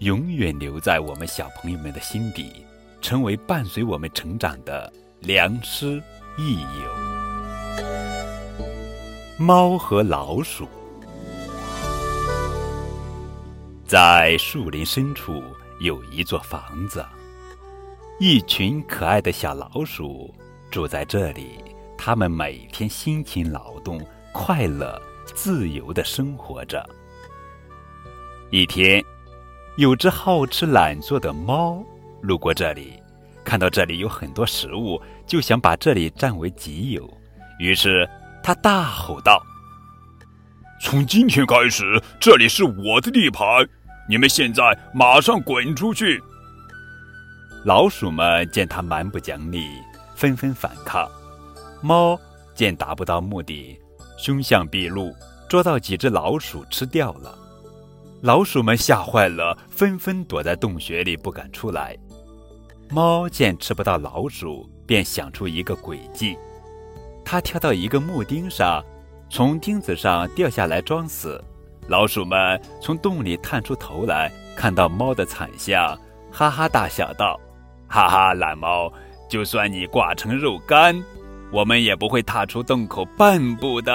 永远留在我们小朋友们的心底，成为伴随我们成长的良师益友。猫和老鼠，在树林深处有一座房子，一群可爱的小老鼠住在这里。它们每天辛勤劳动，快乐自由的生活着。一天。有只好吃懒做的猫路过这里，看到这里有很多食物，就想把这里占为己有。于是他大吼道：“从今天开始，这里是我的地盘，你们现在马上滚出去！”老鼠们见他蛮不讲理，纷纷反抗。猫见达不到目的，凶相毕露，捉到几只老鼠吃掉了。老鼠们吓坏了，纷纷躲在洞穴里不敢出来。猫见吃不到老鼠，便想出一个诡计。它跳到一个木钉上，从钉子上掉下来装死。老鼠们从洞里探出头来，看到猫的惨相，哈哈大笑道：“哈哈，懒猫，就算你挂成肉干，我们也不会踏出洞口半步的！”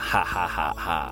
哈哈哈哈。